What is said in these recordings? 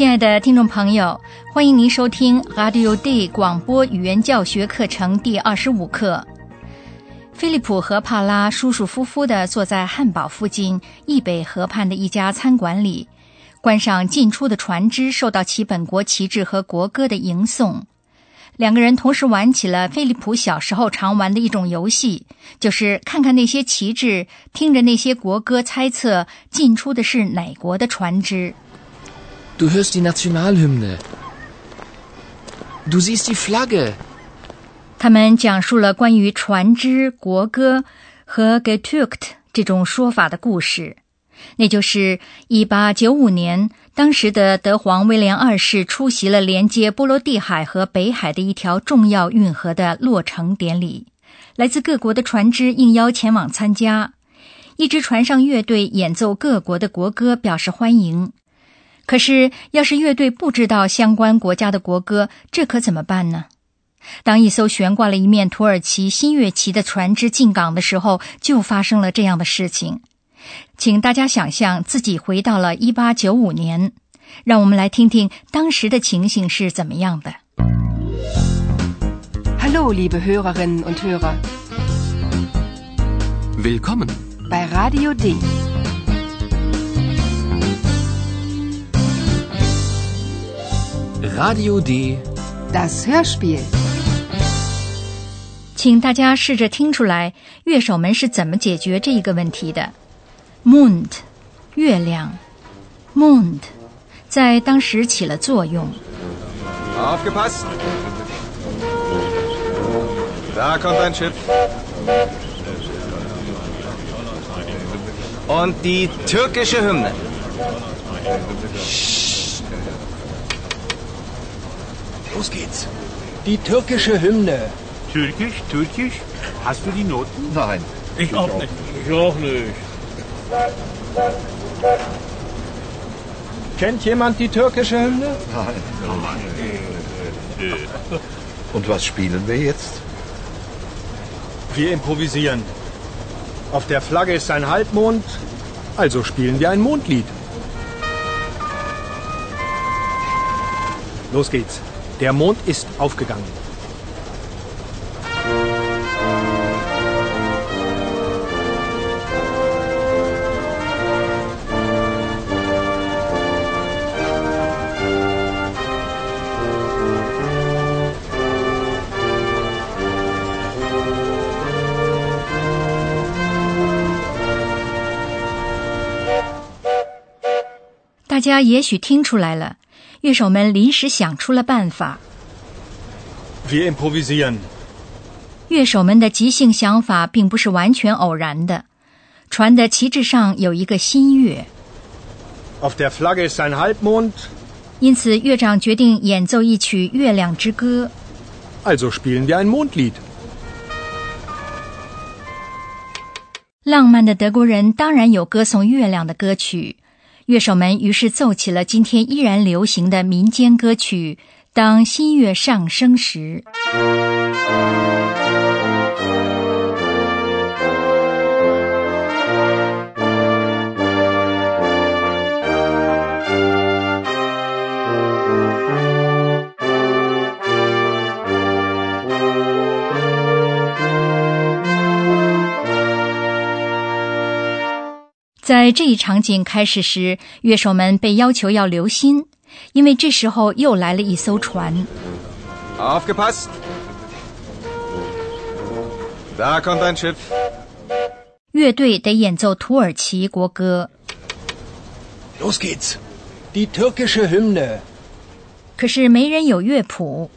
亲爱的听众朋友，欢迎您收听 Radio Day 广播语言教学课程第二十五课。菲利普和帕拉舒舒服服地坐在汉堡附近易北河畔的一家餐馆里，观赏进出的船只受到其本国旗帜和国歌的迎送。两个人同时玩起了菲利普小时候常玩的一种游戏，就是看看那些旗帜，听着那些国歌，猜测进出的是哪国的船只。Du hörst die national hymn 他们讲述了关于船只、国歌和 getürkt 这种说法的故事。那就是1895年，当时的德皇威廉二世出席了连接波罗的海和北海的一条重要运河的落成典礼。来自各国的船只应邀前往参加。一支船上乐队演奏各国的国歌，表示欢迎。可是，要是乐队不知道相关国家的国歌，这可怎么办呢？当一艘悬挂了一面土耳其新月旗的船只进港的时候，就发生了这样的事情。请大家想象自己回到了一八九五年，让我们来听听当时的情形是怎么样的。Hallo, liebe Hörerinnen und Hörer. Willkommen bei Radio D. Radio D. Das Hörspiel. 请大家试着听出来，乐手们是怎么解决这一个问题的。Mond，月亮，Mond，在当时起了作用。Aufgepasst! Da kommt ein Schiff. Und die türkische Hymne. Los geht's. Die türkische Hymne. Türkisch, Türkisch? Hast du die Noten? Nein. Ich auch nicht. Ich auch nicht. Kennt jemand die türkische Hymne? Nein. Und was spielen wir jetzt? Wir improvisieren. Auf der Flagge ist ein Halbmond, also spielen wir ein Mondlied. Los geht's. Der Mond ist aufgegangen. 大家也许听出来了， 乐手们临时想出了办法。Wir improvisieren. 乐手们的即兴想法并不是完全偶然的。船的旗帜上有一个新月，Auf der Flagge ist ein Halbmond, 因此乐长决定演奏一曲《月亮之歌》。also spielen wir ein Mondlied. 浪漫的德国人当然有歌颂月亮的歌曲，乐手们于是奏起了今天依然流行的民间歌曲《当新月上升时》。在这一场景开始时，乐手们被要求要留心，因为这时候又来了一艘船。Aufgepasst! Da kommt ein Schiff. 乐队得演奏土耳其国歌，Los geht's. Die türkische Hymne. 可是没人有乐谱。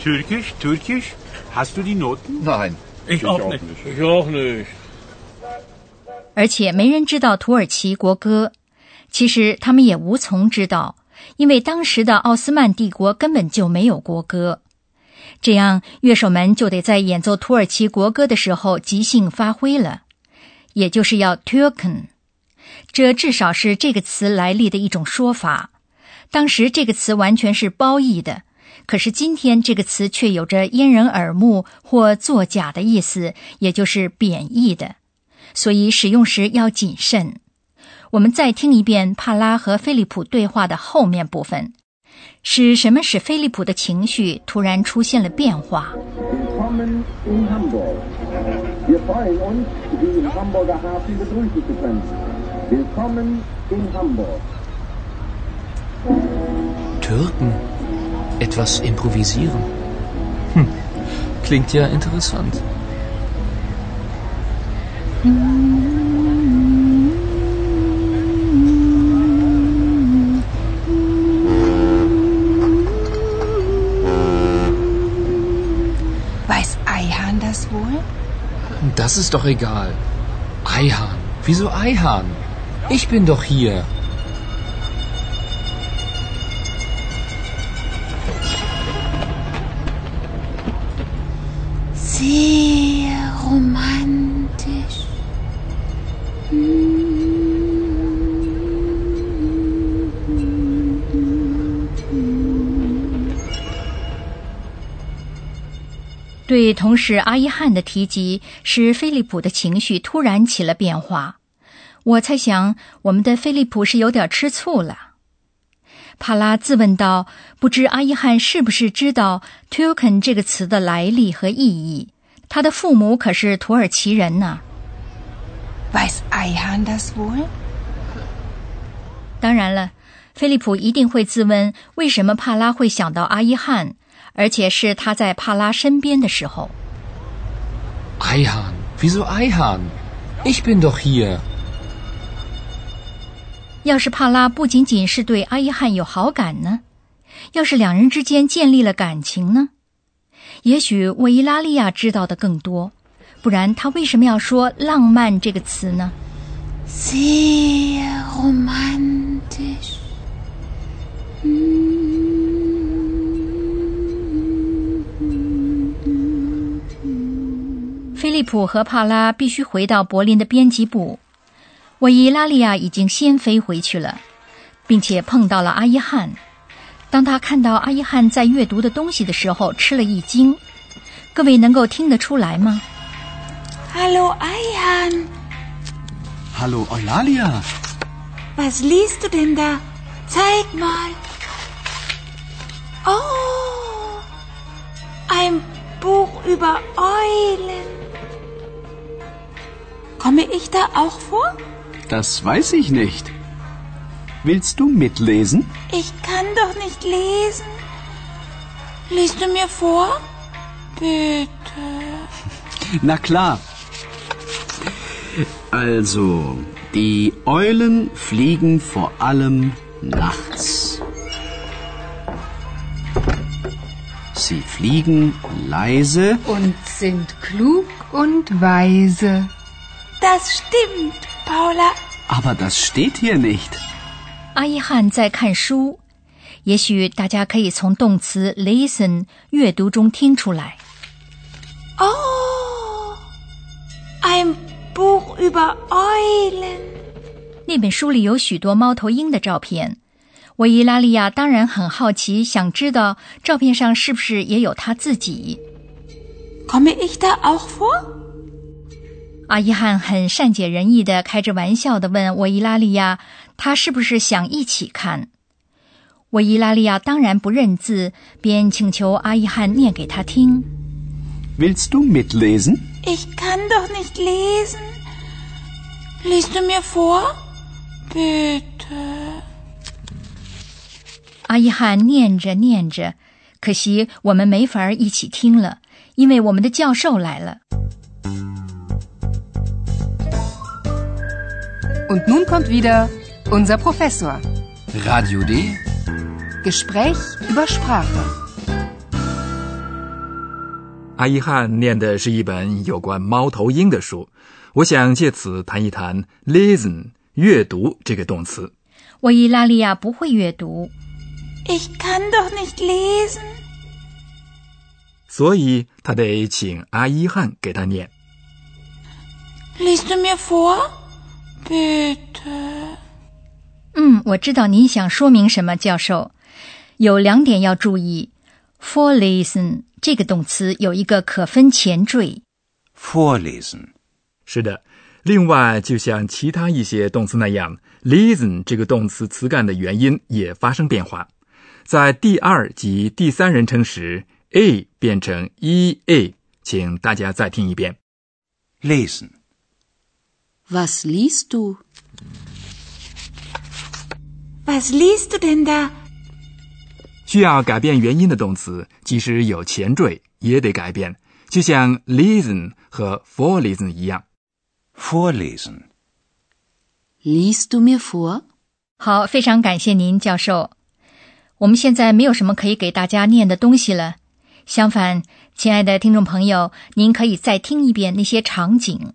Türkisch, Türkisch? Hast du die Noten? Nein. Ich, auch, nicht. Ich auch nicht. 而且没人知道土耳其国歌。其实他们也无从知道，因为当时的奥斯曼帝国根本就没有国歌。这样乐手们就得在演奏土耳其国歌的时候即兴发挥了，也就是要 Türken。这至少是这个词来历的一种说法。当时这个词完全是褒义的，可是今天这个词却有着掩人耳目或作假的意思，也就是贬义的，所以使用时要谨慎。我们再听一遍帕拉和菲利普对话的后面部分，是什么使菲利普的情绪突然出现了变化？Türken. Etwas improvisieren. Hm. Klingt ja interessant. Weiß Eihahn das wohl? Das ist doch egal. Eihahn. Wieso Eihahn? Ich bin doch hier. Sehr 对同事阿伊汉的提及，使菲利普的情绪突然起了变化。我猜想，我们的菲利普是有点吃醋了。帕拉自问道：“不知阿伊汉是不是知道 ‘Türken’ 这个词的来历和意义？他的父母可是土耳其人呢。” Weiß Eihahn das wohl? 当然了，菲利普一定会自问：为什么帕拉会想到阿伊汉，而且是他在帕拉身边的时候。Eihahn. Wieso Eihahn? Ich bin doch hier. 要是帕拉不仅仅是对阿伊汉有好感呢？要是两人之间建立了感情呢？也许维伊拉利亚知道的更多，不然他为什么要说“浪漫”这个词呢？Sehr romantisch. 普和帕拉必须回到柏林的编辑部。我伊拉利亚已经先飞回去了，并且碰到了阿伊汉。当他看到阿伊汉在阅读的东西的时候，吃了一惊。各位能够听得出来吗？Hello，阿伊汉。Hello，伊拉利亚。Was liest du denn da? Zeig mal. Oh, ein Buch über Eulen. Komme ich da auch vor? Das weiß ich nicht. Willst du mitlesen? Ich kann doch nicht lesen. Liest du mir vor? Bitte. Na klar. Also, die Eulen fliegen vor allem nachts. Sie fliegen leise. Und sind klug und weise. Das stimmt, Paula. Aber das steht hier nicht. 阿伊汉在看书，也许大家可以从动词 listen 阅读中听出来。Oh, ein Buch über Eulen. 那本书里有许多猫头鹰的照片。维伊拉利亚当然很好奇，想知道照片上是不是也有他自己。Komme ich da auch vor? 阿伊汉很善解人意的开着玩笑的问我伊拉利亚：“他是不是想一起看？”我伊拉利亚当然不认字，便请求阿伊汉念给他听。Willst du mitlesen? Ich kann doch nicht lesen. Liest du mir vor? Bitte. 阿伊汉念着念着，可惜我们没法一起听了，因为我们的教授来了。Und nun kommt wieder unser Professor. Radio D. Gespräch über Sprache. 阿伊汉念的是一本有关猫头鹰的书，我想借此谈一谈 “lesen” 阅读这个动词。维伊拉利亚不会阅读，Ich kann doch nicht lesen. 所以他得请阿依汉给他念。Liest du mir vor? Bitte. 嗯，我知道你想说明什么，教授。有两点要注意。vorlesen 这个动词有一个可分前缀。Vorlesen. 是的，另外就像其他一些动词那样，listen 这个动词词干的元音也发生变化，在第二及第三人称时，a 变成 e a，请大家再听一遍。Lesen. Was liest du? Was liest du denn da? 需要改变元音的动词，即使有前缀，也得改变，就像 lesen 和 vorlesen 一样。Vorlesen. Liest du mir vor? 好，非常感谢您，教授。我们现在没有什么可以给大家念的东西了。相反，亲爱的听众朋友，您可以再听一遍那些场景。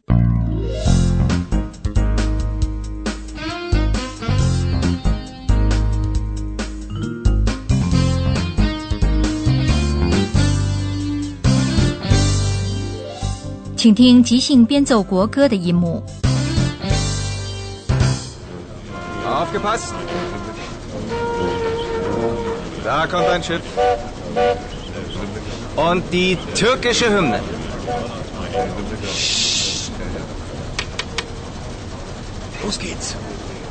请听即兴编奏国歌的一幕。 Aufgepasst! Da kommt ein Schiff. Und die türkische Hymne. Los geht's.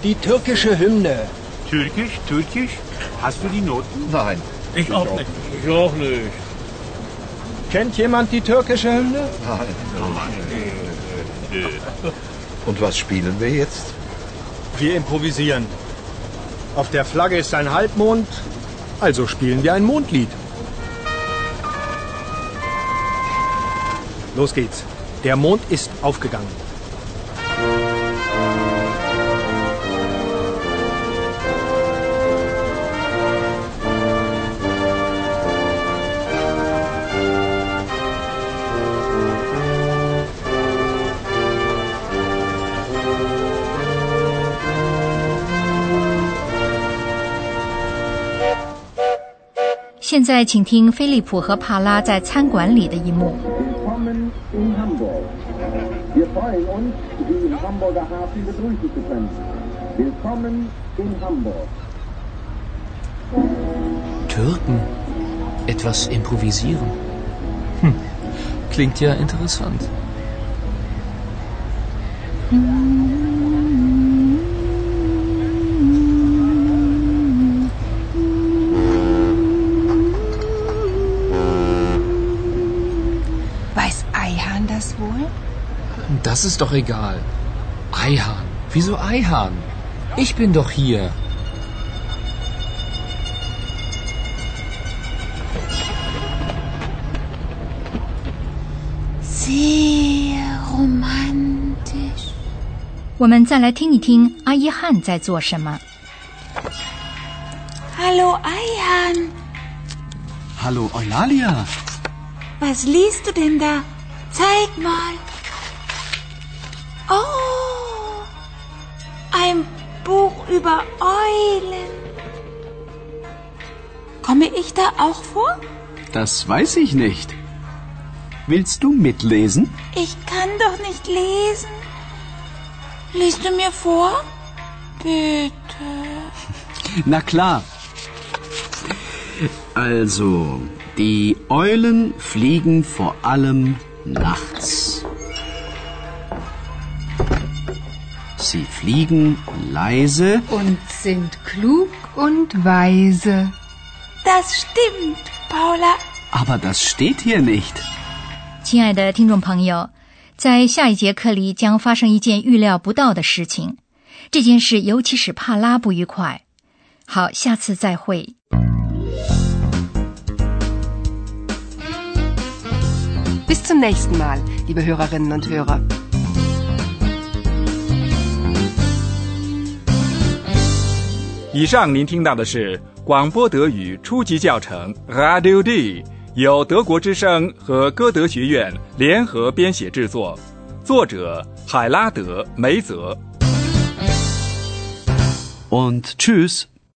Die türkische Hymne. Türkisch, Türkisch? Hast du die Noten? Nein. Ich auch nicht. Ich auch nicht. Kennt jemand die türkische Hymne? Und was spielen wir jetzt? Wir improvisieren. Auf der Flagge ist ein Halbmond, also spielen wir ein Mondlied. Los geht's. Der Mond ist aufgegangen.《在，请听菲利普和帕拉在餐馆里的一幕。Türken. Etwas improvisieren. Hm. Klingt ja interessant. Das ist doch egal. Eihahn. Wieso Eihahn? Ich bin doch hier. Sehr romantisch. 我们再来听一听阿依汉在做什么。 Hallo Eihan, Hallo Eulalia. was liest du denn da? Zeig mal. Oh, ein Buch über Eulen. Komme ich da auch vor? Das weiß ich nicht. Willst du mitlesen? Ich kann doch nicht lesen. Liest du mir vor? Bitte. Na klar. Also, die Eulen fliegen vor allem nachts. Sie fliegen leise, Und sind klug und weise. Das stimmt, Paula. aber das steht hier nicht. 亲爱的听众朋友，在下一节课里将发生一件预料不到的事情，这件事尤其使帕拉不愉快。好，下次再会。 Bis zum nächsten Mal, liebe Hörerinnen und Hörer. 以上您听到的是广播德语初级教程 Radio D，由德国之声和歌德学院联合编写制作，作者海拉德·梅泽。Und tschüss.